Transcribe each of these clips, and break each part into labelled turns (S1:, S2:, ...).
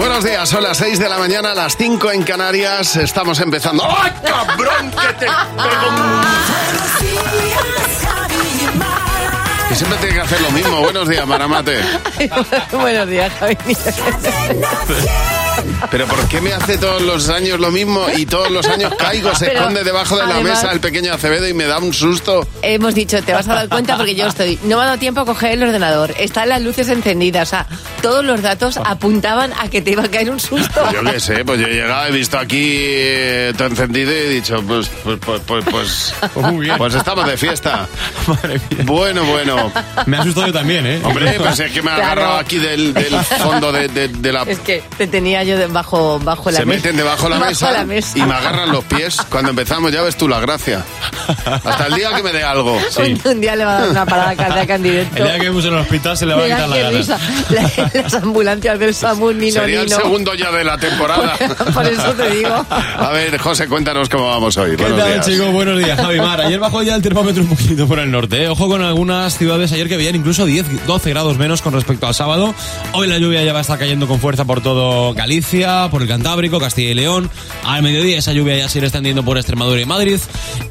S1: Buenos días, son las 6 de la mañana, las 5 en Canarias. Estamos empezando. ¡Ay, cabrón! Que te pego Y siempre tiene que hacer lo mismo. Buenos días, Maramate.
S2: Buenos días, Javi.
S1: Pero ¿por qué me hace todos los años lo mismo y todos los años caigo, se
S2: Pero,
S1: esconde debajo de la
S2: además-
S1: mesa el pequeño Acevedo y me da un susto?
S2: Hemos dicho, te vas a dar cuenta porque yo estoy. No me ha dado tiempo a coger el ordenador. Están las luces encendidas. O sea, todos los datos apuntaban a que te iba a caer un susto.
S1: Yo qué sé, pues yo he llegado, he visto aquí eh, todo encendido y he dicho, pues, pues, pues, pues, pues,
S3: Muy bien.
S1: pues estamos de fiesta.
S3: Madre mía.
S1: Bueno, bueno.
S3: Me ha asustado yo también, ¿eh?
S1: Hombre, pues es que me ha
S2: Claro.
S1: agarrado aquí del, del fondo de, de- de la...
S2: Es que te tenía yo debajo bajo la
S1: Se
S2: mesa.
S1: meten debajo de la,
S2: Bajo
S1: mesa
S2: la mesa.
S1: y me agarran los pies. Cuando empezamos ya ves tú la gracia. Hasta el día que me dé algo.
S2: Un, un día le va a dar una parada cardíaca en directo.
S3: El día que vemos en el hospital se le va a quitar la gana.
S2: La- las ambulancias del SAMU, Nino,
S1: Sería el
S2: Nino.
S1: segundo ya de la temporada.
S2: Por eso te digo.
S1: A ver, José, cuéntanos cómo vamos hoy.
S3: ¿Qué
S1: Buenos
S3: tal,
S1: días.
S3: chicos? Buenos días, Javi Mar. Ayer bajó ya el termómetro un poquito por el norte. ¿eh? Ojo con algunas ciudades ayer que veían incluso 10, 12 grados menos con respecto al sábado. Hoy la lluvia ya va a estar cayendo con fuerza por todo Galicia, por el Cantábrico, Castilla y León. Al mediodía esa lluvia ya se irá extendiendo por Extremadura y Madrid.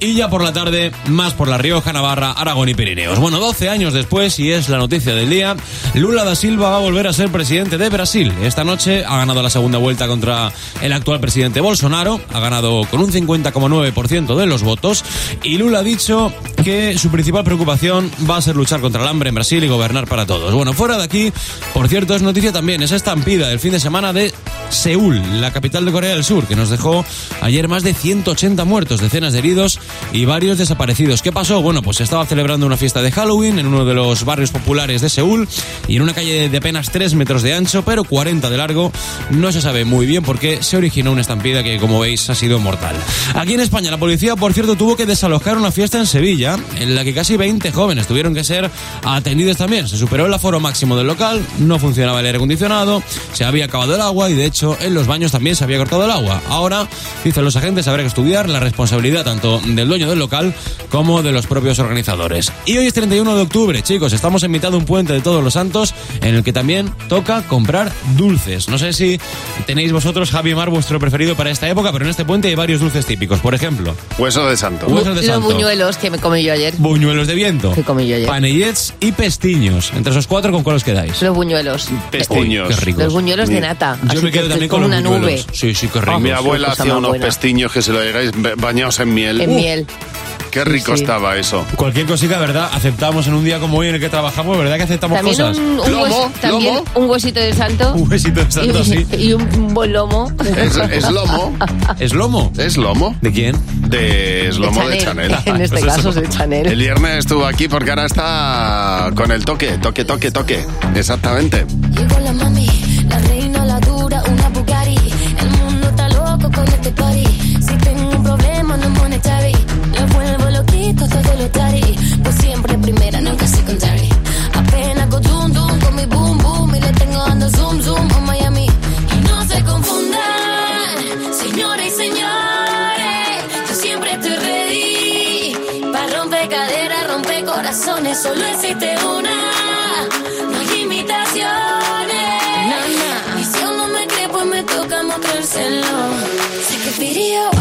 S3: Y ya por la tarde, más por La Rioja, Navarra, Aragón y Pirineos. Bueno, 12 años después, y es la noticia del día, Lula da Silva va a volver a ser presidente de Brasil. Esta noche ha ganado la segunda vuelta contra el actual presidente Bolsonaro. Ha ganado con un 50,9% de los votos. Y Lula ha dicho que su principal preocupación va a ser luchar contra el hambre en Brasil y gobernar para todos. Bueno, fuera de aquí, por cierto, es noticia también esa estampida del fin de semana de Seúl, la capital de Corea del Sur, que nos dejó ayer más de 180 muertos, decenas de heridos y varios desaparecidos. ¿Qué pasó? Bueno, pues se estaba celebrando una fiesta de Halloween en uno de los barrios populares de Seúl y en una calle de apenas 3 metros de ancho, pero 40 de largo. No se sabe muy bien por qué se originó una estampida que, como veis, ha sido mortal. Aquí en España, la policía, por cierto, tuvo que desalojar una fiesta en Sevilla, en la que casi 20 jóvenes tuvieron que ser atendidos también. Se superó el aforo máximo del local, no funcionaba el aire acondicionado, se había acabado el agua y, de hecho, en los baños también se había cortado el agua. Ahora, dicen los agentes, habrá que estudiar la responsabilidad tanto del dueño del local como de los propios organizadores. Y hoy es 31 de octubre, chicos, estamos en mitad de un puente de todos los santos en el que también toca comprar dulces. No sé si tenéis vosotros, Javi Mar, vuestro preferido para esta época, pero en este puente hay varios dulces típicos. Por ejemplo,
S1: Hueso de santo.
S3: Huesos de
S2: Los
S3: santo.
S2: buñuelos que me comí yo ayer.
S3: buñuelos de viento,
S2: Que comí yo ayer.
S3: panellets y pestiños. Entre esos cuatro, ¿con cuál os quedáis?
S2: Los buñuelos.
S1: Pestiños.
S3: Qué rico.
S2: Los buñuelos de nata.
S3: Yo
S2: Así
S3: me quedo también con los
S2: una nube.
S3: Sí, sí, qué rico.
S1: Mi abuela hacía unos
S2: buena.
S1: pestiños que se lo digáis ba- bañados en miel.
S2: En
S1: Uh,
S2: miel.
S1: Qué rico
S2: Sí.
S1: estaba eso.
S3: Cualquier cosita, ¿verdad? Aceptamos en un día como hoy en el que trabajamos, ¿verdad que aceptamos
S2: También,
S3: cosas?
S2: un, un
S1: Lomo,
S2: hueso- también
S1: lomo.
S2: un huesito de santo.
S3: Un besito de santo,
S2: y,
S3: sí.
S2: y un buen lomo.
S1: Es, es lomo.
S3: ¿Es lomo?
S1: ¿Es lomo?
S3: ¿De quién?
S1: De, es lomo de Chanel.
S2: En este
S3: Pues
S2: caso es de Chanel.
S1: El viernes estuvo aquí porque ahora está con el toque, toque, toque, toque. Exactamente.
S4: Llegó la mami, la reina, con party. Si tengo un problema, no monetary. Lo vuelvo loquito, todo lo tari. Pues siempre primera, nunca secondary. Apenas go dum dum con mi boom boom. Y le tengo dando zoom zoom a Miami. Y no se confundan, señores y señores. Yo siempre estoy ready. Para romper caderas, romper corazones. Solo existe una. No hay imitaciones. Y si aún no me cree, pues me toca mostrárselo. Sé que video,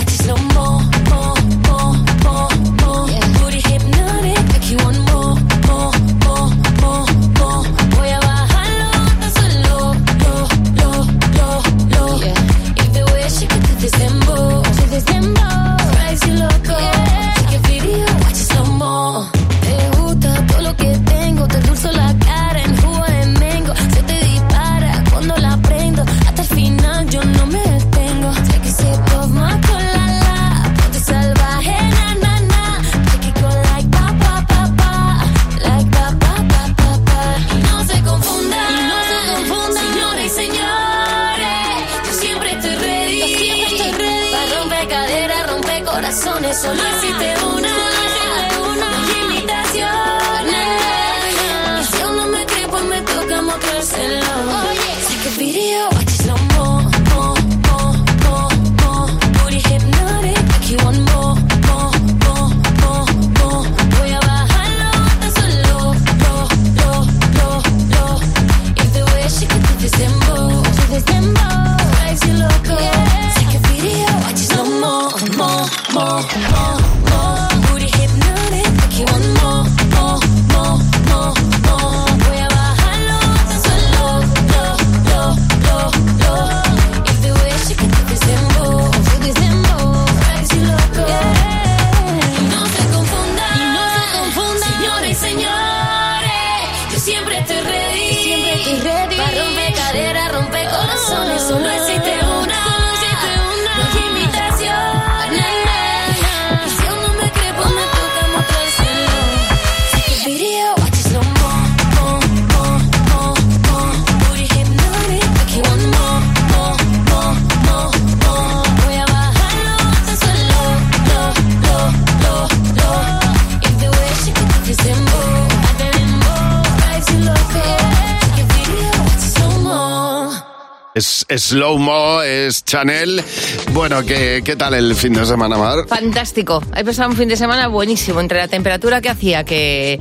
S1: Es, Slow Mo, es Chanel. Bueno, ¿qué, ¿qué tal el fin de semana, Mar?
S2: Fantástico. He pasado un fin de semana buenísimo. Entre la temperatura que hacía, que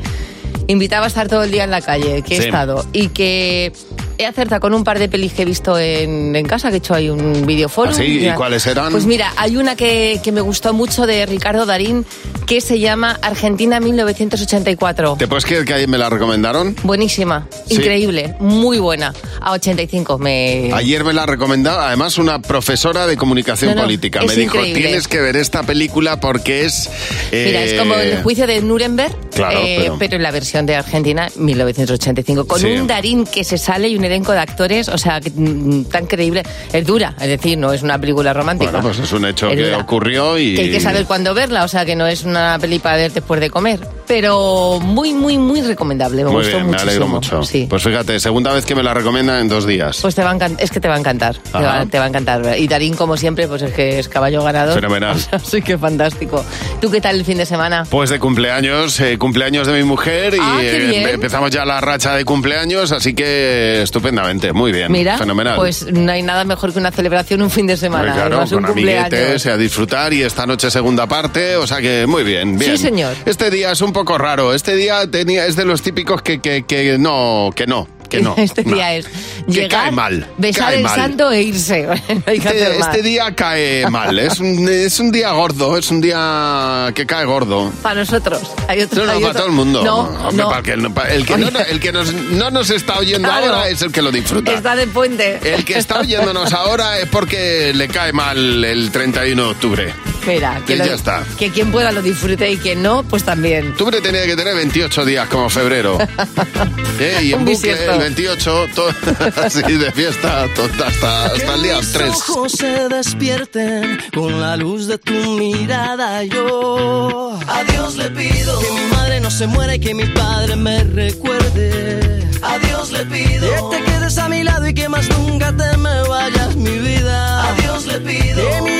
S2: invitaba a estar todo el día en la calle, que he
S1: Sí.
S2: estado, y que he acertado con un par de pelis que he visto en, en casa, que he hecho ahí un videoforo.
S1: ¿Ah, sí? ¿Y cuáles eran?
S2: Pues mira, hay una que, que me gustó mucho de Ricardo Darín, que se llama Argentina 1984.
S1: ¿Te puedes creer que ayer me la recomendaron?
S2: Buenísima,
S1: Sí.
S2: increíble, muy buena. A 85 me...
S1: Ayer me la recomendó, además, una profesora de comunicación
S2: No, no,
S1: política. Me dijo,
S2: increíble.
S1: tienes que ver esta película porque es...
S2: Mira,
S1: eh,
S2: es como el juicio de Nuremberg,
S1: Claro,
S2: eh,
S1: pero-
S2: en la versión de Argentina 1985, con
S1: Sí.
S2: un Darín que se sale y un elenco de actores, o sea, que, mm, tan creíble. Es dura, es decir, no es una película romántica.
S1: Bueno, pues es un hecho
S2: Es
S1: que
S2: dura.
S1: ocurrió y...
S2: Que hay que saber cuándo verla, o sea, que no es una peli para ver después de comer. Pero muy, muy, muy recomendable. Me
S1: Muy
S2: gustó
S1: bien, me
S2: muchísimo.
S1: alegro mucho.
S2: Sí.
S1: Pues fíjate, segunda vez que me la recomienda en dos días.
S2: Pues te va a encantar, es que te va a encantar, te va, te va a encantar. Y Darín, como siempre, pues es que es caballo ganador.
S1: Fenomenal.
S2: O sea, sí que fantástico. ¿Tú qué tal el fin de semana?
S1: Pues de cumpleaños, eh, cumpleaños de mi mujer y
S2: Ah, qué
S1: eh, empezamos ya la racha de cumpleaños, así que estupendamente, muy bien,
S2: Mira,
S1: fenomenal.
S2: pues no hay nada mejor que una celebración un fin de semana.
S1: Pues claro,
S2: además, un
S1: con amiguetes,
S2: cumpleaños.
S1: a disfrutar y esta noche segunda parte, o sea que muy bien, bien.
S2: Sí, señor.
S1: Este día es un poco raro, este día tenía, es de los típicos que, que, que no, que no, que no.
S2: Este
S1: no.
S2: día es
S1: Que
S2: llegar,
S1: cae mal,
S2: besar
S1: cae
S2: el
S1: mal.
S2: santo e irse. No que
S1: Este, este día cae mal, es un, es un día gordo, es un día que cae gordo.
S2: Para nosotros. Hay otro,
S1: No, no,
S2: hay
S1: para
S2: otro-
S1: todo el mundo.
S2: No,
S1: Hombre,
S2: no.
S1: para el que, no- para el que no, el que nos- no nos está oyendo
S2: Claro.
S1: ahora es el que lo disfruta.
S2: Está de puente.
S1: El que está oyéndonos ahora es porque le cae mal el 31 de octubre.
S2: Mira, que,
S1: Y
S2: lo-
S1: ya está.
S2: que quien pueda lo disfrute y quien no, pues también.
S1: Octubre tenía que tener 28 días como febrero. ¿Eh? Y en
S2: Un
S1: bucle
S2: bisiesto.
S1: el 28, todo, así de fiesta hasta, hasta el día
S5: mis
S1: 3.
S5: ojos se despierten con la luz de tu mirada. Yo a Dios le pido que mi madre no se muera y que mi padre me recuerde. A Dios le pido que te quedes a mi lado y que más nunca te me vayas, mi vida. A Dios le pido que mi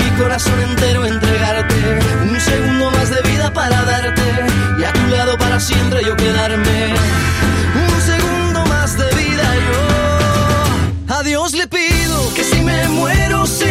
S5: corazón entero entregarte. Un segundo más de vida para darte y a tu lado para siempre yo quedarme. Un segundo más de vida yo. A Dios le pido que si me muero sea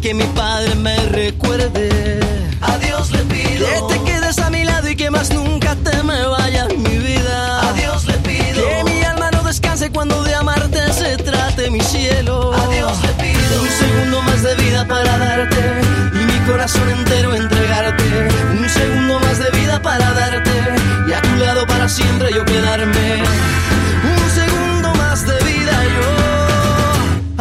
S5: Que mi padre me recuerde. A Dios le pido que te quedes a mi lado y que más nunca te me vayas, mi vida. A Dios le pido que mi alma no descanse cuando de amarte se trate mi mi cielo. A Dios le pido un segundo más de vida para darte y mi corazón entero entregarte. Un segundo más de vida para darte y a tu lado para siempre yo quedarme.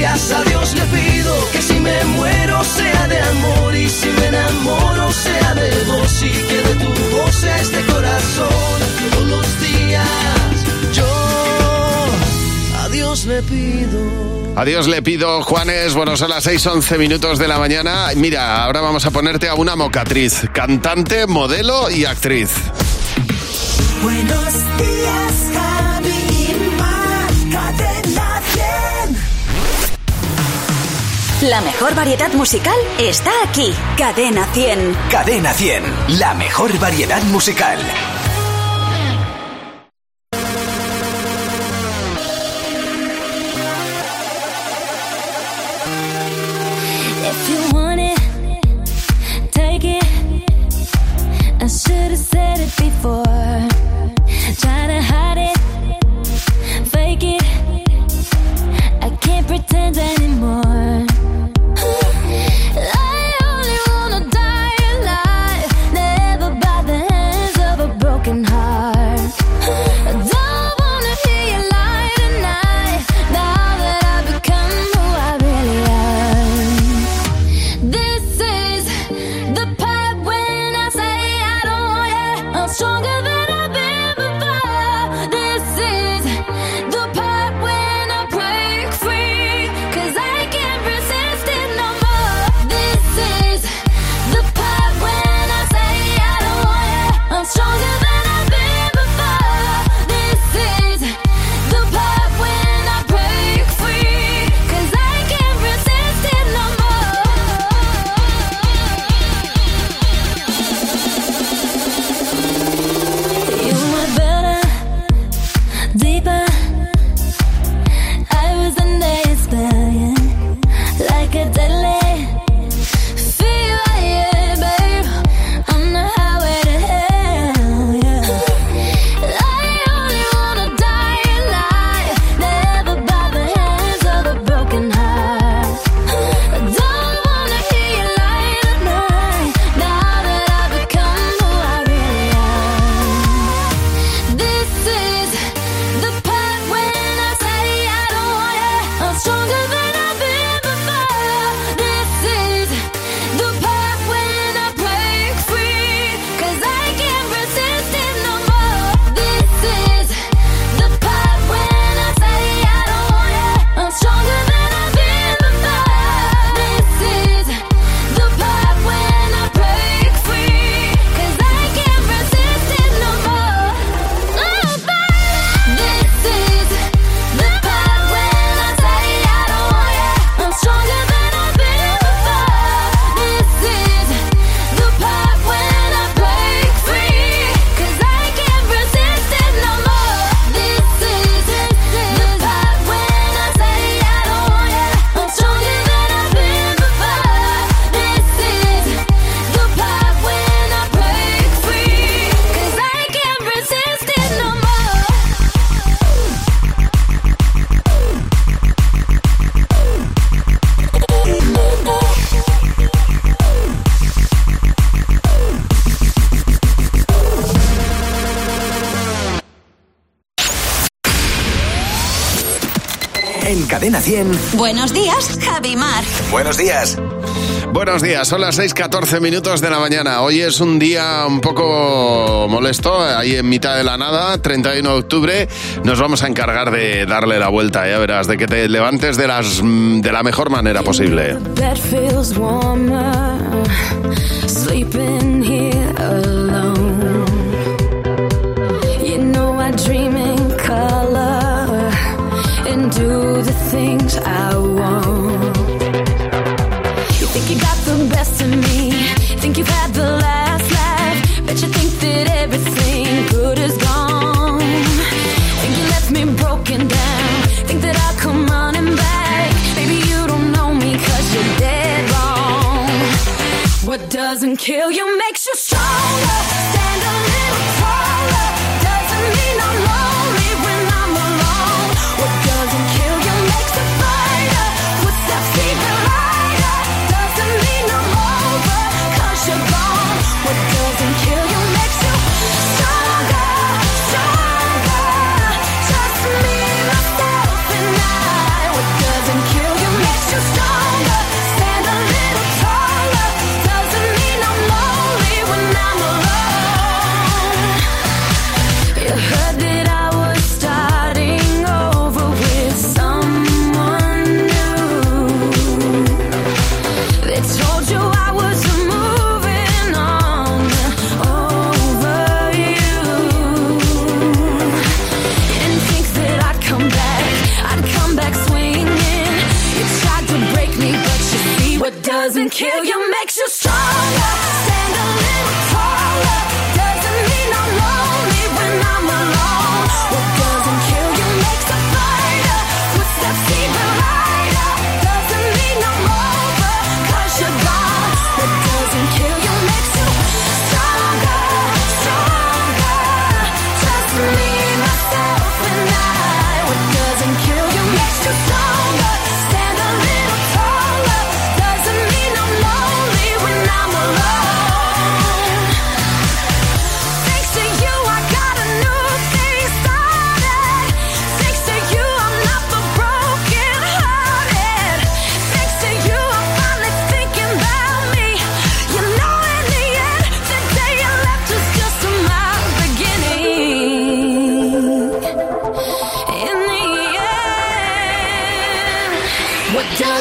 S5: Días a Dios le pido que si me muero sea de amor y si me enamoro sea de vos y que de tu voz este corazón. Todos los días yo a Dios le pido.
S1: Adiós le pido, Juanes. Bueno, son las 6, 11 minutos de la mañana. Mira, ahora vamos a ponerte a una mocatriz, cantante, modelo y actriz.
S6: Buenos días,
S7: La mejor variedad musical está aquí. Cadena 100.
S4: Cadena 100, la mejor variedad musical.
S7: Buenos días, Javi Mar.
S4: buenos días.
S1: Buenos días, son las 6:14 minutos de la mañana. Hoy es un día un poco molesto, ahí en mitad de la nada, 31 de octubre. Nos vamos a encargar de darle la vuelta, ya verás, de que te levantes de, las, de la mejor manera posible.
S4: broken down. Think that I'll come running back. Baby, you don't know me cause you're dead wrong. What doesn't kill you makes you stronger. Stand alone.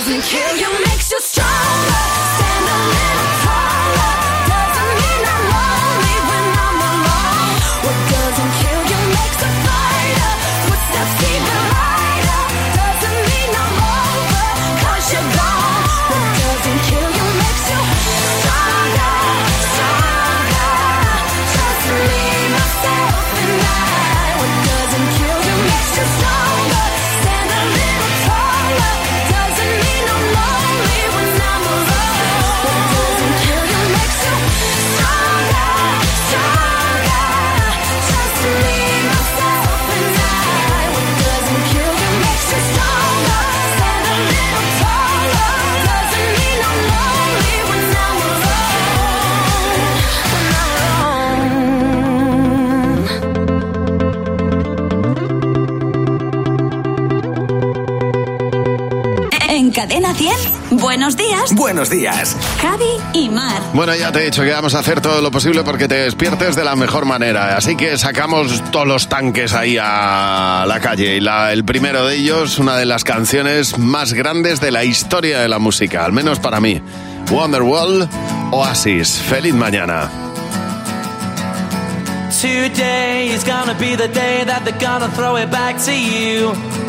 S4: doesn't kill you
S7: Cadena 100. Buenos días.
S8: Buenos días.
S7: Javi y Mar.
S1: Bueno, ya te he dicho que vamos a hacer todo lo posible porque te despiertes de la mejor manera. Así que sacamos todos los tanques ahí a la calle. Y el primero de ellos, una de las canciones más grandes de la historia de la música, al menos para mí. Wonderwall, Oasis. Feliz mañana.
S9: Today is gonna be the day that they're gonna throw it back to you.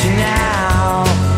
S9: you now.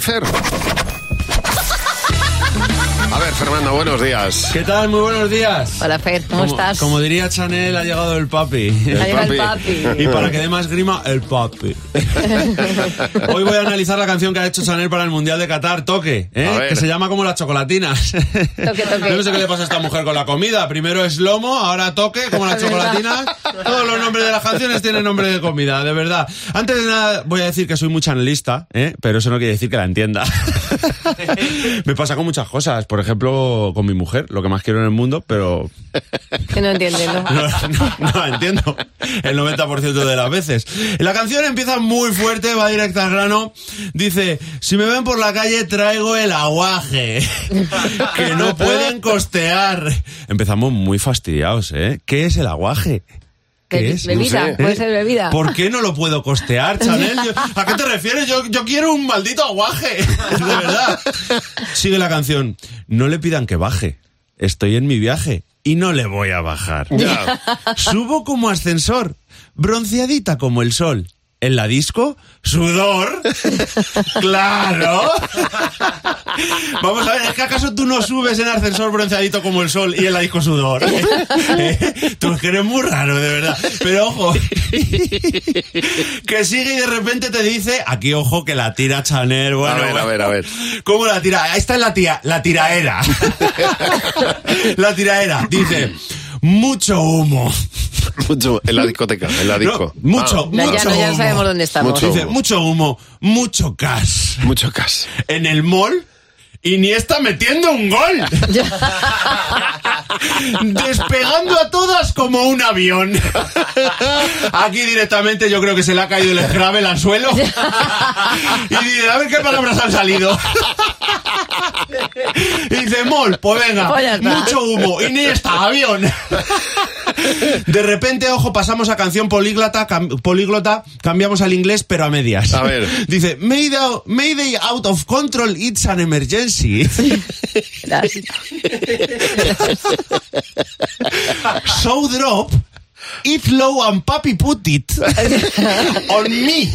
S1: De.
S10: ¿Qué tal? Muy buenos días.
S2: Hola, Fer, ¿cómo
S10: Como-
S2: estás?
S10: Como diría Chanel, ha llegado el papi.
S2: Ha llegado el papi.
S10: Y para que dé más grima, el papi. Hoy voy a analizar la canción que ha hecho Chanel para el Mundial de Qatar, Toque, ¿eh? Que se llama como las chocolatinas.
S2: Toque, toque.
S10: No sé qué le pasa a esta mujer con la comida. Primero es lomo, ahora toque, como las chocolatinas. Todos los nombres de las canciones tienen nombre de comida, de verdad. Antes de nada, voy a decir que soy muy chanelista, ¿eh? pero eso no quiere decir que la entienda. Me pasa con muchas cosas. Por ejemplo, con mi mujer, lo que más quiero en el mundo, pero
S2: Que no entiendes, ¿no?
S10: no, no, entiendo el 90% de las veces. La canción empieza muy fuerte, va directa al grano. Dice, si me ven por la calle traigo el aguaje, que no pueden costear. Empezamos muy fastidiados, ¿eh? ¿Qué es el aguaje? ¿Qué
S2: Bebi-
S10: es?
S2: Bebida,
S1: No sé.
S2: puede ser bebida.
S10: ¿Por qué no lo puedo costear, Chanel? Yo- ¿A qué te refieres? Yo, yo quiero un maldito aguaje. De verdad. Sigue la canción. No le pidan que baje. Estoy en mi viaje y no le voy a bajar.
S1: Ya.
S10: Subo como ascensor, bronceadita como el sol. En la disco, sudor. Claro. Vamos a ver, ¿es que acaso tú no subes en ascensor bronceadito como el sol y en la disco sudor? ¿Eh? Tú es que eres muy raro, de verdad. Pero ojo, que sigue y de repente te dice, aquí ojo que la tira Chanel, bueno.
S1: A ver, a ver, a ver.
S10: ¿Cómo la tira? Esta es la tía, la tiraera. la tiraera. Dice, mucho humo.
S1: Mucho en la discoteca, en la disco.
S10: No, mucho,
S1: Ah,
S2: Ya,
S10: mucho
S2: ya, no, ya
S10: humo.
S2: sabemos dónde estamos.
S1: Mucho.
S10: Dice, mucho humo, mucho cash.
S1: mucho cash.
S10: En el mall, Iniesta metiendo un gol. Despegando a todas como un avión. Aquí directamente yo creo que se le ha caído el escravel al suelo. Y dice, a ver qué palabras han salido. Y dice, mol, pues venga,
S2: Pues
S10: mucho humo. Iniesta, avión. De repente, ojo, pasamos a canción políglota, cam- políglota, cambiamos al inglés, pero a medias.
S1: A ver.
S10: Dice, Mayday, Mayday out of control, it's an emergency. So drop, it low and papi put it on me.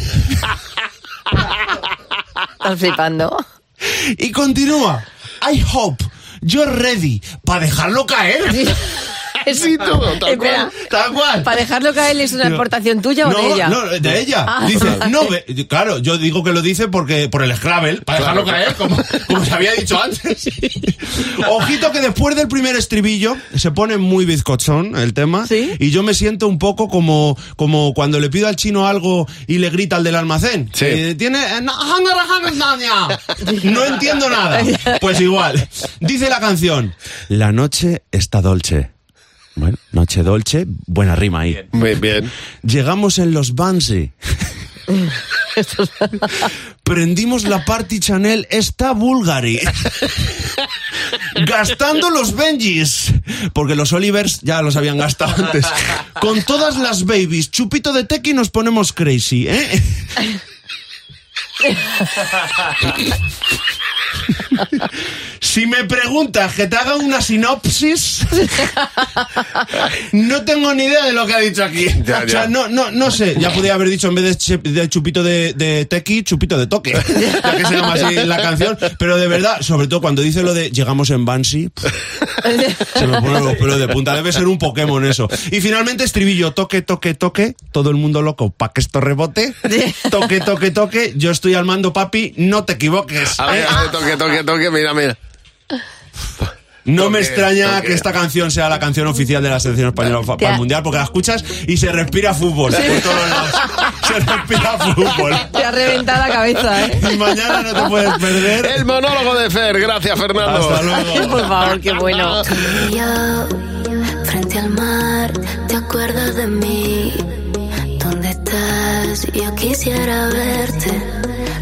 S2: Estás flipando.
S10: Y continúa, I hope you're ready para dejarlo caer.
S1: Sí, todo, tal
S2: Espera,
S1: cual.
S10: Tal cual.
S2: ¿para dejarlo caer es una aportación tuya o
S10: no,
S2: de ella?
S10: No, de ella.
S2: Ah.
S10: Dice, no, claro, yo digo que lo dice porque por el Scrabble, para dejarlo caer, como, como se había dicho antes. Ojito que después del primer estribillo se pone muy bizcochón el tema.
S2: ¿Sí?
S10: Y yo me siento un poco como, como cuando le pido al chino algo y le grita al del almacén.
S1: Sí.
S10: Eh, tiene. eh, no, No entiendo nada. Pues igual. Dice la canción: La noche está dolce. Bueno, noche dolce, buena rima ahí.
S1: Muy bien.
S10: Llegamos en los Bansi. Prendimos la party Chanel esta Bulgari. Gastando los Benjis. Porque los Olivers ya los habían gastado antes. Con todas las babies. Chupito de tequi nos ponemos crazy, ¿eh? Si me preguntas que te haga una sinopsis, no tengo ni idea de lo que ha dicho aquí.
S1: Ya,
S10: O sea, no, no, no sé. Ya podría haber dicho en vez de, chupito de, de tequi, chupito de toque. Ya que se llama así la canción. Pero de verdad, sobre todo cuando dice lo de llegamos en Banshee, se me ponen los pelos de punta. Debe ser un Pokémon eso. Y finalmente estribillo, toque, toque, toque. Todo el mundo loco para que esto rebote. Toque, toque, toque. Yo estoy al mando, papi. No te equivoques.
S1: A ver, a ver, toque, toque, toque, mira, mira.
S10: No me extraña
S1: toque.
S10: que esta canción sea la canción oficial de la selección española para el mundial, porque la escuchas y se respira fútbol por todos lados. Se respira fútbol.
S2: Te ha reventado la cabeza, ¿eh?
S10: Y mañana no te puedes perder.
S1: El monólogo de Fer, gracias Fernando.
S10: Hasta luego.
S2: Por favor, qué bueno.
S4: Y yo, frente al mar, ¿te acuerdas de mí? ¿Dónde estás? Yo quisiera verte,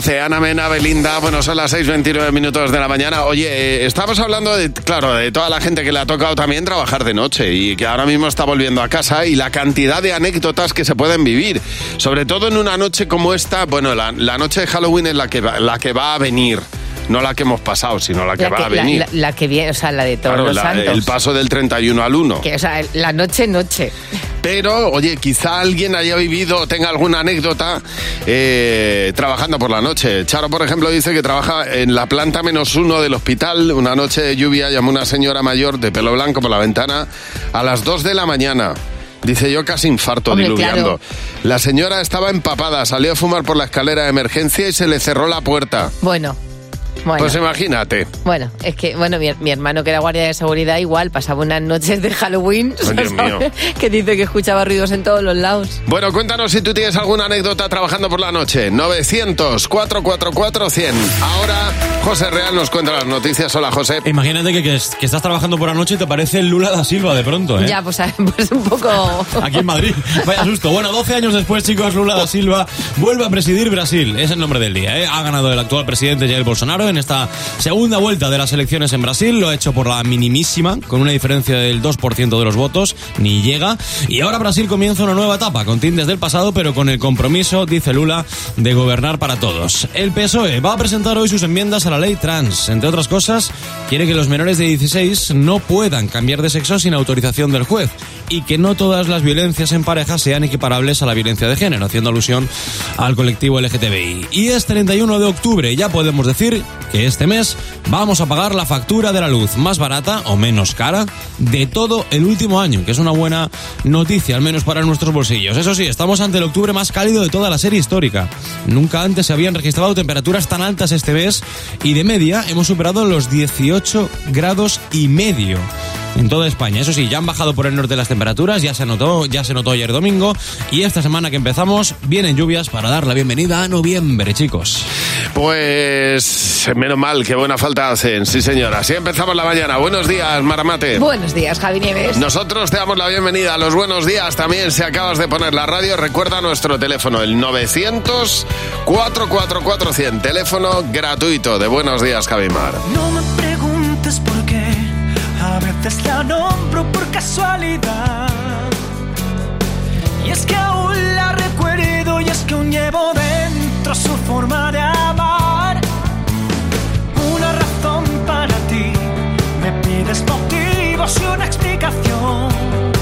S1: 12. Ana Mena, Belinda. Bueno, son las 6.29 minutos de la mañana. Oye, eh, estamos hablando de, claro, de toda la gente que le ha tocado también trabajar de noche y que ahora mismo está volviendo a casa y la cantidad de anécdotas que se pueden vivir. Sobre todo en una noche como esta. Bueno, la, noche de Halloween es la que, la que va a venir. No la que hemos pasado, sino la que
S2: La
S1: va
S2: que,
S1: a
S2: la-
S1: venir.
S2: la- la que viene, o sea, la de todos
S1: Claro,
S2: los santos.
S1: el paso del 31 al 1.
S2: Que, o sea, la noche, noche.
S1: Pero, oye, quizá alguien haya vivido o tenga alguna anécdota eh, trabajando por la noche. Charo, por ejemplo, dice que trabaja en la planta menos uno del hospital. Una noche de lluvia llamó una señora mayor de pelo blanco por la ventana a las 2 de la mañana. Dice yo casi infarto
S2: Hombre,
S1: diluviando.
S2: claro.
S1: La señora estaba empapada, salió a fumar por la escalera de emergencia y se le cerró la puerta.
S2: Bueno, bueno.
S1: Pues imagínate.
S2: Bueno, es que, bueno, mi, mi hermano que era guardia de seguridad igual pasaba unas noches de Halloween,
S1: Dios mío.
S2: que dice que escuchaba ruidos en todos los lados.
S1: Bueno, cuéntanos si tú tienes alguna anécdota trabajando por la noche. 900-444-100. Ahora, José Real nos cuenta las noticias. Hola, José.
S3: Imagínate que, que es- que estás trabajando por la noche y te aparece Lula da Silva de pronto, ¿eh?
S2: Ya, pues, pues un poco...
S3: Aquí en Madrid. Vaya susto. Bueno, 12 años después, chicos, Lula da Silva vuelve a presidir Brasil. Es el nombre del día. ¿eh? Ha ganado el actual presidente Jair Bolsonaro en esta segunda vuelta de las elecciones en Brasil. Lo ha hecho por la minimísima, con una diferencia del 2% de los votos. Ni llega. Y ahora Brasil comienza una nueva etapa, con tintes del pasado, pero con el compromiso, dice Lula, de gobernar para todos. El PSOE va a presentar hoy sus enmiendas a la ley trans. Entre otras cosas, quiere que los menores de 16 no puedan cambiar de sexo sin autorización del juez y que no todas las violencias en pareja sean equiparables a la violencia de género, haciendo alusión al colectivo LGTBI. Y es 31 de octubre, ya podemos decir que este mes vamos a pagar la factura de la luz más barata o menos cara de todo el último año, que es una buena noticia, al menos para nuestros bolsillos. Eso sí, estamos ante el octubre más cálido de toda la serie histórica. Nunca antes se habían registrado temperaturas tan altas este mes y de media hemos superado los 18 grados y medio en toda España. Eso sí, ya han bajado por el norte las temperaturas, ya se notó, ya se notó ayer domingo y esta semana que empezamos vienen lluvias para dar la bienvenida a noviembre, chicos.
S1: Pues menos mal, qué buena falta hacen. Sí, señora. Así empezamos la mañana. Buenos días, Maramate.
S2: Buenos días, Javi Nieves.
S1: Nosotros te damos la bienvenida a los buenos días. También, si acabas de poner la radio, recuerda nuestro teléfono, el 900-444-100. Teléfono gratuito de Buenos Días, Javimar.
S11: No me veces la nombro por casualidad. Y es que aún la recuerdo y es que aún llevo dentro su forma de amar. Una razón para ti, me pides motivos y una explicación.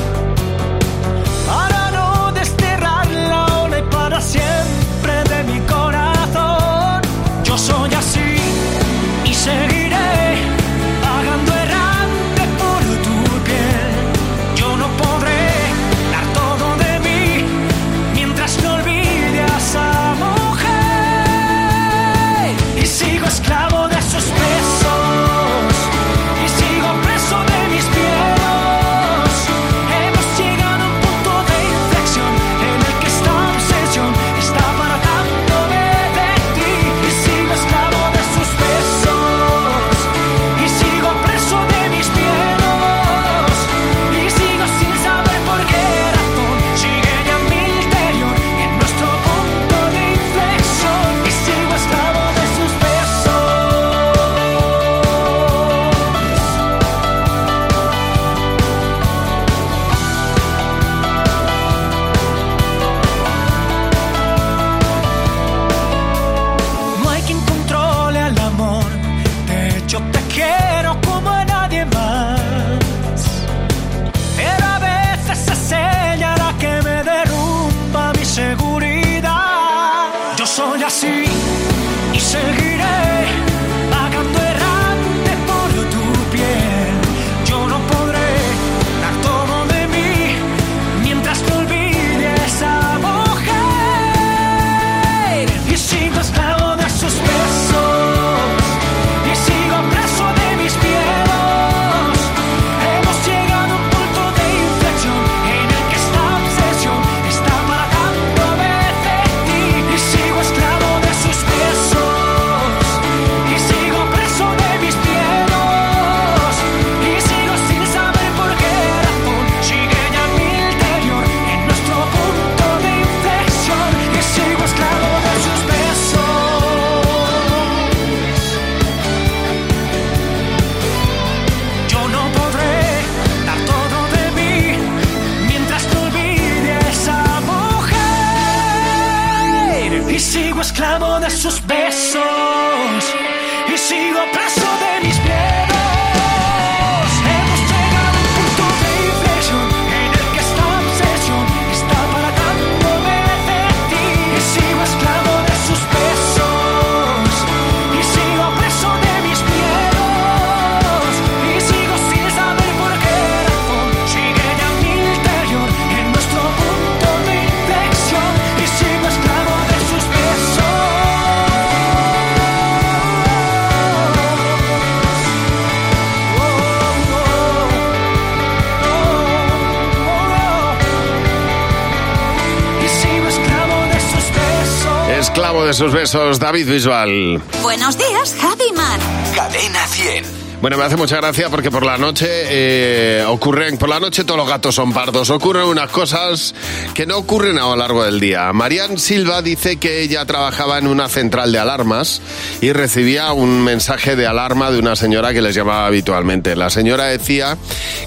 S11: De sus besos,
S1: David Bisbal.
S7: Buenos días, Javi Mar.
S8: Cadena 100.
S1: Bueno, me hace mucha gracia porque por la noche eh, ocurren, por la noche todos los gatos son pardos, ocurren unas cosas que no ocurren a lo largo del día. Marian Silva dice que ella trabajaba en una central de alarmas y recibía un mensaje de alarma de una señora que les llamaba habitualmente. La señora decía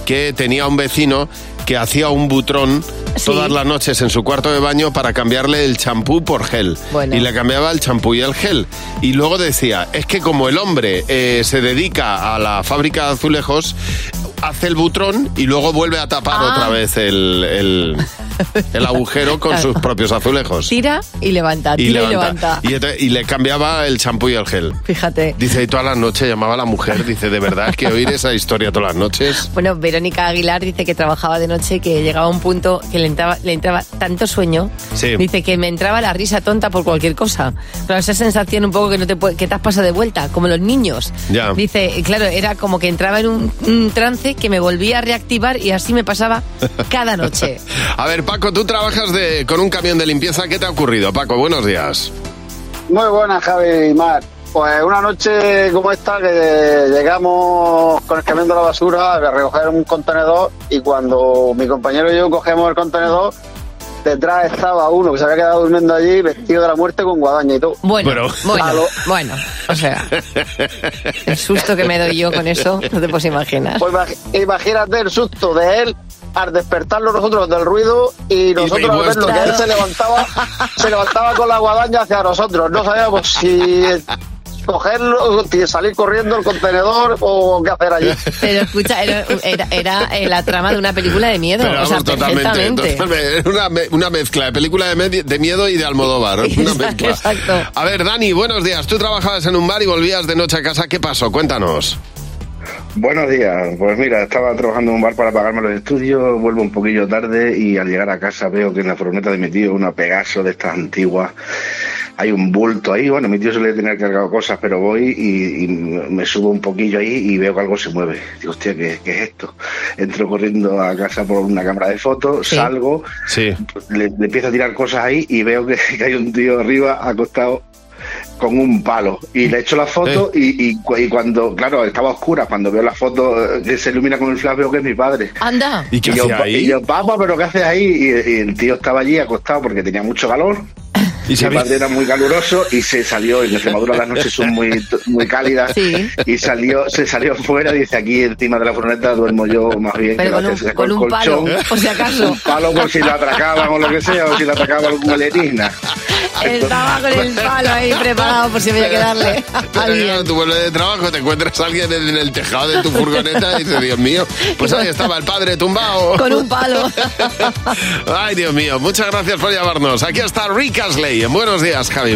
S1: que tenía un vecino que hacía un butrón
S2: Sí.
S1: todas las noches en su cuarto de baño para cambiarle el champú por gel.
S2: Bueno.
S1: Y le cambiaba el champú y el gel. Y luego decía, es que como el hombre eh, se dedica a la fábrica de azulejos, hace el butrón y luego vuelve a tapar
S2: Ah.
S1: otra vez el, el- el agujero con
S2: Claro.
S1: sus propios azulejos.
S2: Tira y levanta,
S1: Y,
S2: tira y
S1: levanta.
S2: levanta.
S1: Y le cambiaba el champú y el gel.
S2: Fíjate.
S1: Dice, y todas las noches llamaba a la mujer, dice, ¿de verdad es que oír esa historia todas las noches?
S2: Bueno, Verónica Aguilar dice que trabajaba de noche, que llegaba a un punto que le entraba, le entraba tanto sueño.
S1: Sí.
S2: Dice que me entraba la risa tonta por cualquier cosa. Pero esa sensación un poco que no te que te has pasado de vuelta, como los niños.
S1: Ya.
S2: Dice, claro, era como que entraba en un, un trance que me volvía a reactivar y así me pasaba cada noche.
S1: A ver, Paco, tú trabajas de, con un camión de limpieza. ¿Qué te ha ocurrido, Paco? Buenos días.
S12: Muy buenas, Javi y Mar. Pues una noche como esta que llegamos con el camión de la basura a recoger un contenedor y cuando mi compañero y yo cogemos el contenedor, detrás estaba uno que se había quedado durmiendo allí vestido de la muerte con guadaña y todo.
S2: Bueno,
S1: Pero-
S2: bueno,
S12: lo-
S2: bueno. O sea, el susto que me doy yo con eso, no te puedes imaginar.
S12: Pues imag- imagínate el susto de él al despertarlo nosotros del ruido y nosotros al verlo que él se levantaba, se levantaba con la guadaña hacia nosotros. No sabíamos si cogerlo, salir corriendo el contenedor o qué hacer allí.
S2: Pero escucha, era, era, era, eh, la trama de una película de miedo.
S1: Pero
S2: o sea,
S1: totalmente, totalmente. Es Una, me- una mezcla de película de, de miedo y de Almodóvar. Una mezcla.
S2: Exacto.
S1: A ver, Dani, buenos días. Tú trabajabas en un bar y volvías de noche a casa. ¿Qué pasó? Cuéntanos.
S13: Buenos días. Pues mira, estaba trabajando en un bar para pagarme los estudios, vuelvo un poquillo tarde y al llegar a casa veo que en la furgoneta de mi tío, una Pegaso de estas antiguas, hay un bulto ahí. Bueno, mi tío suele tener cargado cosas, pero voy y, y me subo un poquillo ahí y veo que algo se mueve. Digo, hostia, ¿qué, qué es esto? Entro corriendo a casa por una cámara de fotos,
S2: Sí.
S13: salgo,
S1: Sí.
S13: le, le empiezo a tirar cosas ahí y veo que, que hay un tío arriba acostado con un palo y le echo la foto y, y cu- y cuando, claro, estaba oscura, cuando veo la foto eh, que se ilumina con el flash veo que es mi padre.
S2: Anda.
S1: ¿Y qué
S13: Y yo,
S1: ahí?
S13: y yo, papá, pero ¿qué haces ahí? Y, y el tío estaba allí acostado porque tenía mucho calor.
S1: ¿Y
S13: Mi padre era muy caluroso y se salió, en Extremadura las noches son muy, muy cálidas,
S2: Sí.
S13: y salió, se salió fuera, dice aquí encima de la furgoneta duermo yo más bien
S2: Pero
S13: que
S2: con
S13: la
S2: un,
S13: que se sacó
S2: con
S13: el
S2: un palo,
S13: colchón.
S2: por si acaso.
S13: Un palo por si la atracaban o lo que sea, o si la atracaba algún alienígena.
S2: Estaba con el palo ahí preparado por si había que darle a
S1: Pero
S2: alguien.
S1: tú vuelves de trabajo, te encuentras a alguien en el tejado de tu furgoneta y dices, Dios mío, pues ahí estaba el padre tumbado.
S2: Con un palo.
S1: Ay, Dios mío, muchas gracias por llamarnos. Aquí está Rick Buenos Días, Javi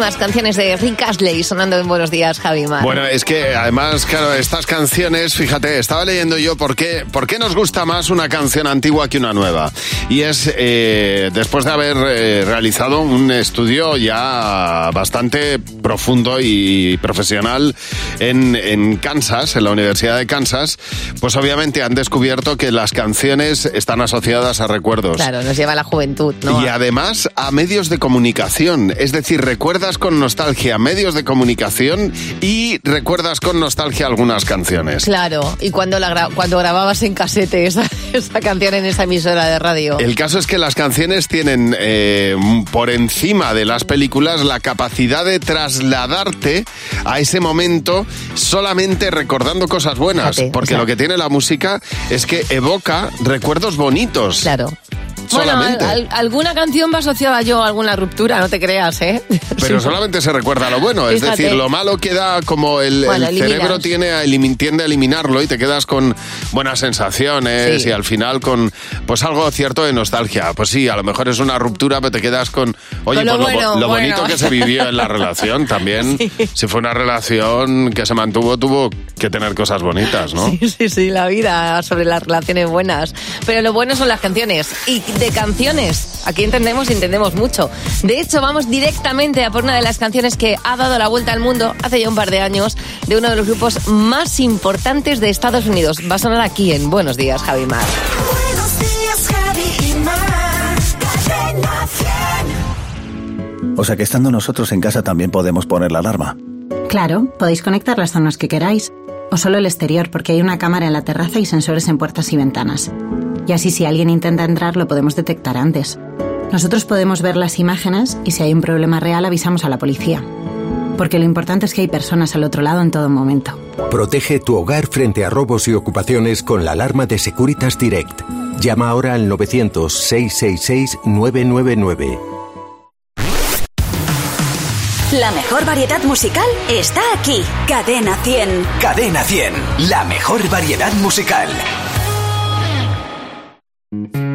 S2: grandísimas canciones de Rick Astley sonando en Buenos Días, Javi Mar.
S1: Bueno, es que además, claro, estas canciones, fíjate, estaba leyendo yo por qué, por qué nos gusta más una canción antigua que una nueva. Y es eh, después de haber eh, realizado un estudio ya bastante profundo y profesional en, en Kansas, en la Universidad de Kansas, pues obviamente han descubierto que las canciones están asociadas a recuerdos.
S2: Claro, nos lleva a la juventud, ¿no?
S1: Y además a medios de comunicación, es decir, recuerdas con nostalgia medios de comunicación y recuerdas con nostalgia algunas canciones.
S2: Claro, y cuando, la gra- cuando grababas en casete esa, esa canción en esa emisora de radio.
S1: El caso es que las canciones tienen eh, por encima de las películas la capacidad de trasladarte a ese momento solamente recordando cosas buenas.
S2: Fíjate,
S1: porque
S2: o sea-
S1: lo que tiene la música es que evoca recuerdos bonitos.
S2: Claro. Bueno,
S1: Solamente.
S2: al- alguna canción va asociada yo a alguna ruptura, no te creas, ¿eh?
S1: Pero
S2: Sí.
S1: solamente se recuerda lo bueno, es decir, lo malo queda como el,
S2: Bueno,
S1: cerebro tiene a tiende a eliminarlo y te quedas con buenas sensaciones
S2: Sí.
S1: y al final con pues algo cierto de nostalgia. Pues sí, a lo mejor es una ruptura, pero te quedas con, oye,
S2: Con lo
S1: pues lo, bo-
S2: bueno,
S1: lo
S2: bueno.
S1: bonito que se vivió en la relación también. Si fue una relación que se mantuvo, tuvo que tener cosas bonitas, ¿no?
S2: Sí, sí, sí, la vida sobre las relaciones buenas. Pero lo bueno son las canciones. Y de canciones, aquí entendemos y entendemos mucho. De hecho, vamos directamente a por una de las canciones que ha dado la vuelta al mundo hace ya un par de años de uno de los grupos más importantes de Estados Unidos. Va a sonar aquí en Buenos Días, Javi Mar.
S14: Buenos días, Javi y Mar. Cadena 100.
S15: O sea que estando nosotros en casa también podemos poner la alarma.
S16: Claro, podéis conectar las zonas que queráis. O solo el exterior, porque hay una cámara en la terraza y sensores en puertas y ventanas. Y así si alguien intenta entrar lo podemos detectar antes. Nosotros podemos ver las imágenes y si hay un problema real avisamos a la policía. Porque lo importante es que hay personas al otro lado en todo momento.
S17: Protege tu hogar frente a robos y ocupaciones con la alarma de Securitas Direct. Llama ahora al 900-666-999.
S7: La mejor variedad musical está aquí. Cadena 100.
S8: Cadena 100. La mejor variedad musical.
S7: Mm-hmm.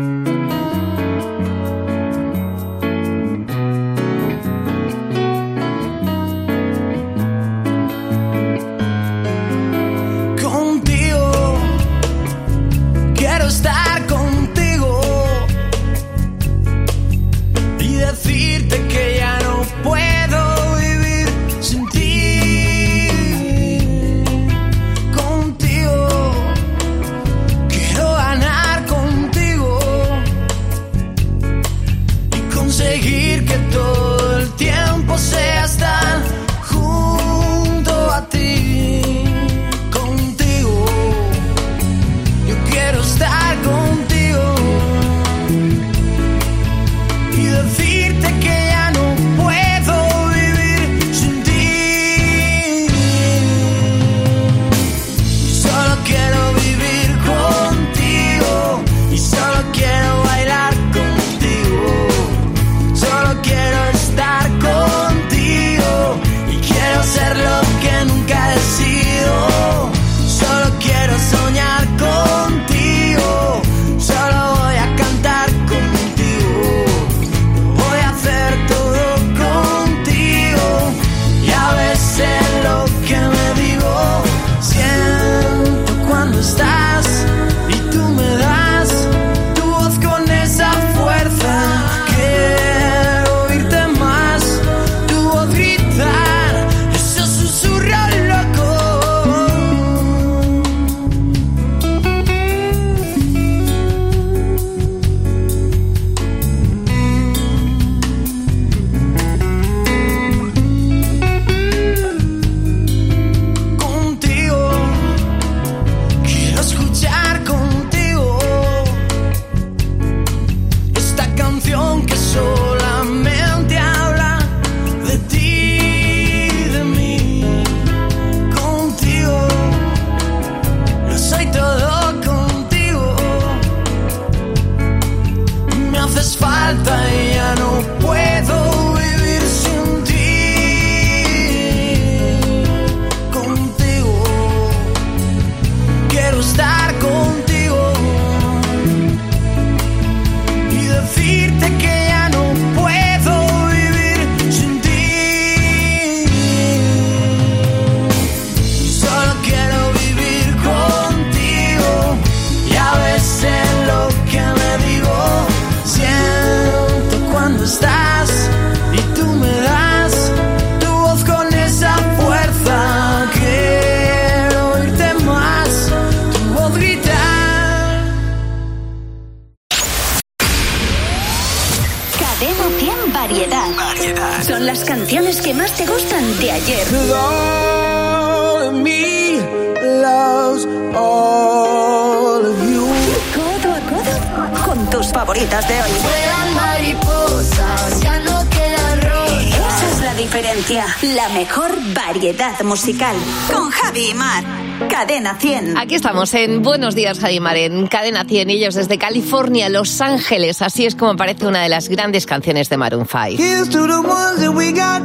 S7: Musical. Con Javi y Mar. Cadena 100.
S2: Aquí estamos en Buenos Días, Javimar, en Cadena 100, ellos desde California, Los Ángeles. Así es como parece una de las grandes canciones de Maroon 5.
S18: Here's to the ones that we got.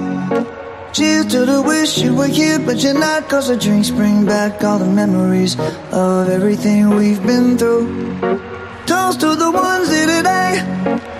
S18: Cheers to the wish you were here, but you're not. Cause the drinks bring back all the memories of everything we've been through. Toast to the ones here today.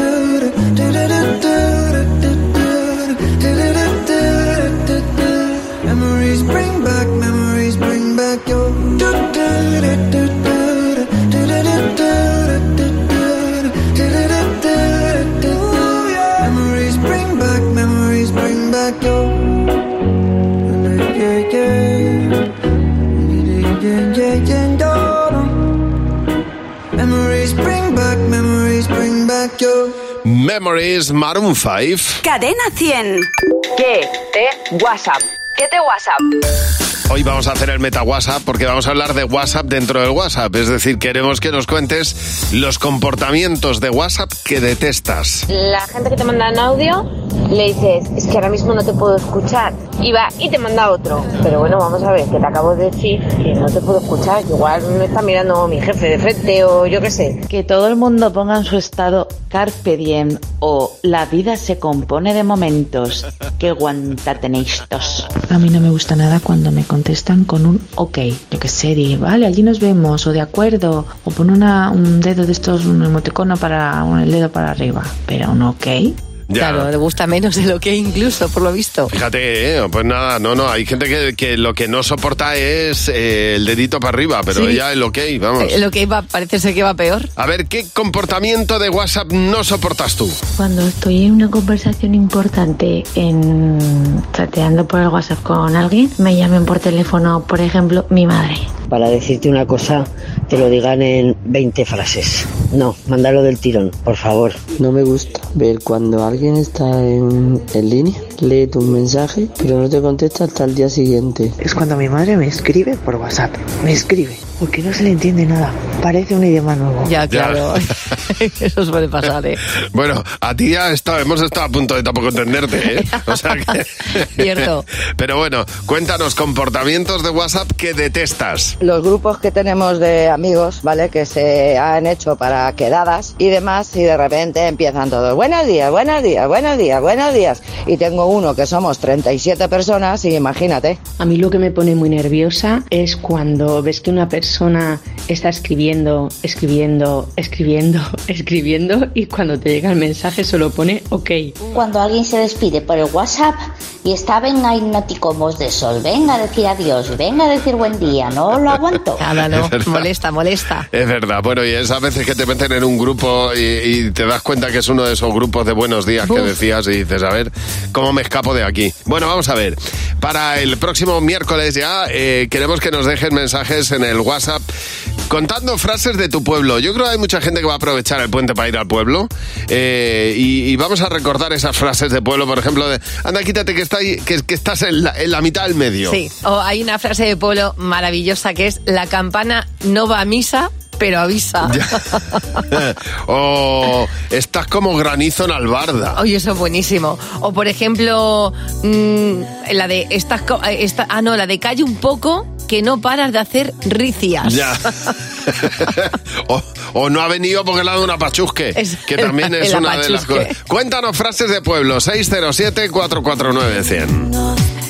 S18: Memories
S1: Maroon 5.
S7: Cadena 100.
S2: ¿Qué te WhatsApp? ¿Qué te WhatsApp?
S1: Hoy vamos a hacer el meta WhatsApp porque vamos a hablar de WhatsApp dentro del WhatsApp. Es decir, queremos que nos cuentes los comportamientos de WhatsApp que detestas.
S19: La gente que te manda un audio, le dices, es que ahora mismo no te puedo escuchar. Y va y te manda otro. Pero bueno, vamos a ver, que te acabo de decir que no te puedo escuchar. que Igual me está mirando mi jefe de frente o yo qué sé.
S20: Que todo el mundo ponga en su estado Carpe Diem o La vida se compone de momentos. Que guanta tenéis tos.
S21: A mí no me gusta nada cuando me contestan con un ok. Yo que sé, di, vale, allí nos vemos, o de acuerdo, o pon una, un dedo de estos, un emoticono para, un, el dedo para arriba. Pero un ok.
S1: Ya.
S2: Claro, le gusta menos de lo que incluso, por lo visto.
S1: Fíjate, ¿eh? pues nada, no, no, hay gente que, que lo que no soporta es eh, el dedito para arriba, pero
S2: Sí.
S1: ella el ok, vamos.
S2: Eh, Lo que iba, parece ser que va peor.
S1: A ver, ¿qué comportamiento de WhatsApp no soportas tú?
S21: Cuando estoy en una conversación importante en chateando por el WhatsApp con alguien, me llamen por teléfono, por ejemplo, mi madre.
S22: Para decirte una cosa, te lo digan en 20 frases. No, mándalo del tirón, por favor.
S23: No me gusta ver cuando alguien está en, en línea, lee tu mensaje, pero no te contesta hasta el día siguiente.
S24: Es cuando mi madre me escribe por WhatsApp. Me escribe.
S21: porque no se le entiende nada. Parece un idioma nuevo.
S2: Ya, claro. Eso suele pasar, ¿eh?
S1: Bueno, a ti ya está- hemos estado a punto de tampoco entenderte, ¿eh? O sea que...
S2: Cierto.
S1: Pero bueno, cuéntanos comportamientos de WhatsApp que detestas.
S25: los grupos que tenemos de amigos, ¿vale? Que se han hecho para quedadas y demás, y de repente empiezan todos, buenos días, buenos días, buenos días, buenos días. Y tengo uno que somos 37 personas y imagínate.
S21: A mí lo que me pone muy nerviosa es cuando ves que una persona está escribiendo, escribiendo, escribiendo, escribiendo y cuando te llega el mensaje solo pone ok.
S24: Cuando alguien se despide por el WhatsApp y está venga hipnoticomos de sol, venga a decir adiós, venga a decir buen día, no lo aguanto.
S2: Nada, no.
S1: Es.
S2: Molesta, molesta.
S1: Es verdad, bueno, y esas veces que te meten en un grupo y, y te das cuenta que es uno de esos grupos de buenos días que
S2: Uf.
S1: decías y dices, a ver, ¿cómo me escapo de aquí? Bueno, vamos a ver, para el próximo miércoles ya eh, queremos que nos dejen mensajes en el WhatsApp contando frases de tu pueblo. Yo creo que hay mucha gente que va a aprovechar el puente para ir al pueblo eh, y, y vamos a recordar esas frases de pueblo, por ejemplo, de, anda, quítate que, está ahí- que, que estás en la, en la mitad del medio.
S2: Sí. O hay una frase de pueblo maravillosa que es la campana no va a misa, pero avisa.
S1: o estás como granizo en albarda.
S2: Oye, eso es buenísimo. O por ejemplo, mm, la de estás eh, esta- ah no, la de calle un poco que no paras de hacer ricias.
S1: Ya. o, o no ha venido porque le ha dado una pachusque,
S2: Es-
S1: que también es una de las cosas. Cuéntanos frases de pueblo, 607-449-100.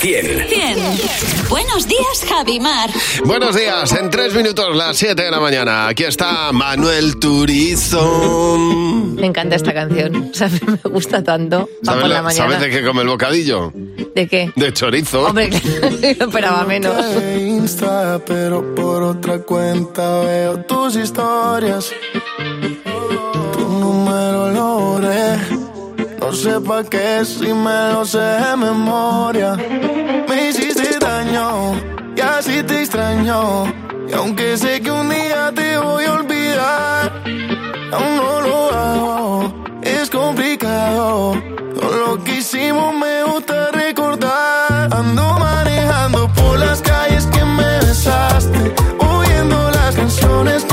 S8: 100.
S7: 100. Buenos días, Javi Mar.
S1: Buenos días, en tres minutos, las 7 de la mañana. Aquí está Manuel Turizo.
S26: Me encanta esta canción. O sea, me gusta tanto.
S1: ¿Sabes,
S26: la
S1: la-
S26: mañana.
S1: ¿Sabes de qué come el bocadillo?
S26: ¿De qué?
S1: De chorizo.
S26: Hombre, yo esperaba menos.
S27: Insta, pero por otra cuenta veo tus historias. Tu número lo. No sé pa' qué si me lo sé de memoria. Me hiciste daño y así te extraño. Y aunque sé que un día te voy a olvidar, aún no lo hago. Es complicado. Todo lo que hicimos me gusta recordar. Ando manejando por las calles que me besaste. Oyendo las canciones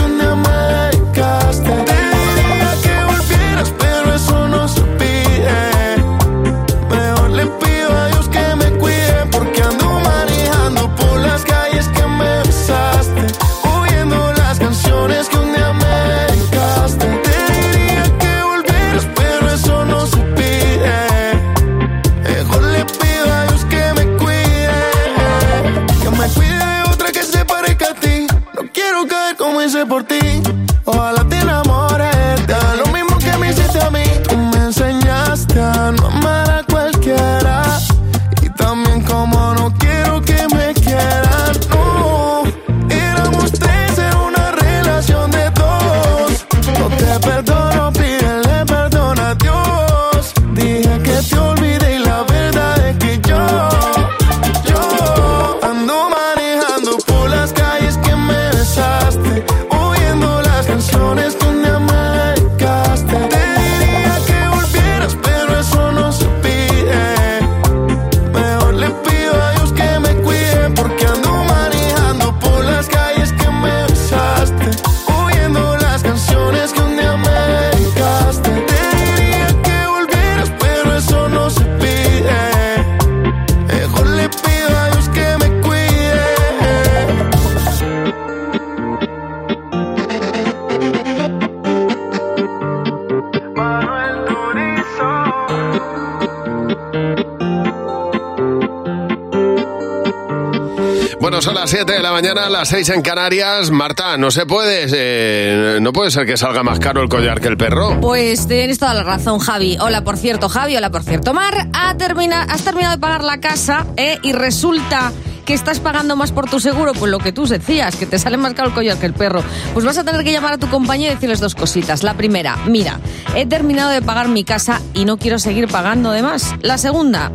S1: las 6 en Canarias. Marta, no se puede, eh, no puede ser que salga más caro el collar que el perro.
S26: Pues tienes toda la razón, Javi. Hola, por cierto, Javi. Hola, por cierto, Mar. Ha termina- has terminado de pagar la casa ¿eh? y resulta que estás pagando más por tu seguro, pues lo que tú decías, que te sale más caro el collar que el perro. Pues vas a tener que llamar a tu compañía y decirles dos cositas. La primera, mira, he terminado de pagar mi casa y no quiero seguir pagando de más. La segunda,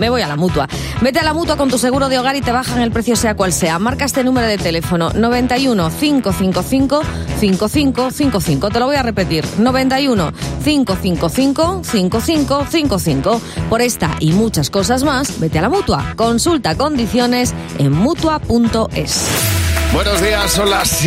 S26: me voy a la mutua. Vete a la mutua con tu seguro de hogar y te bajan el precio sea cual sea. Marca este número de teléfono 91 555 5555. Te lo voy a repetir. 91 555 5555. Por esta y muchas cosas más, vete a la mutua. Consulta condiciones en mutua.es.
S1: Buenos días, son las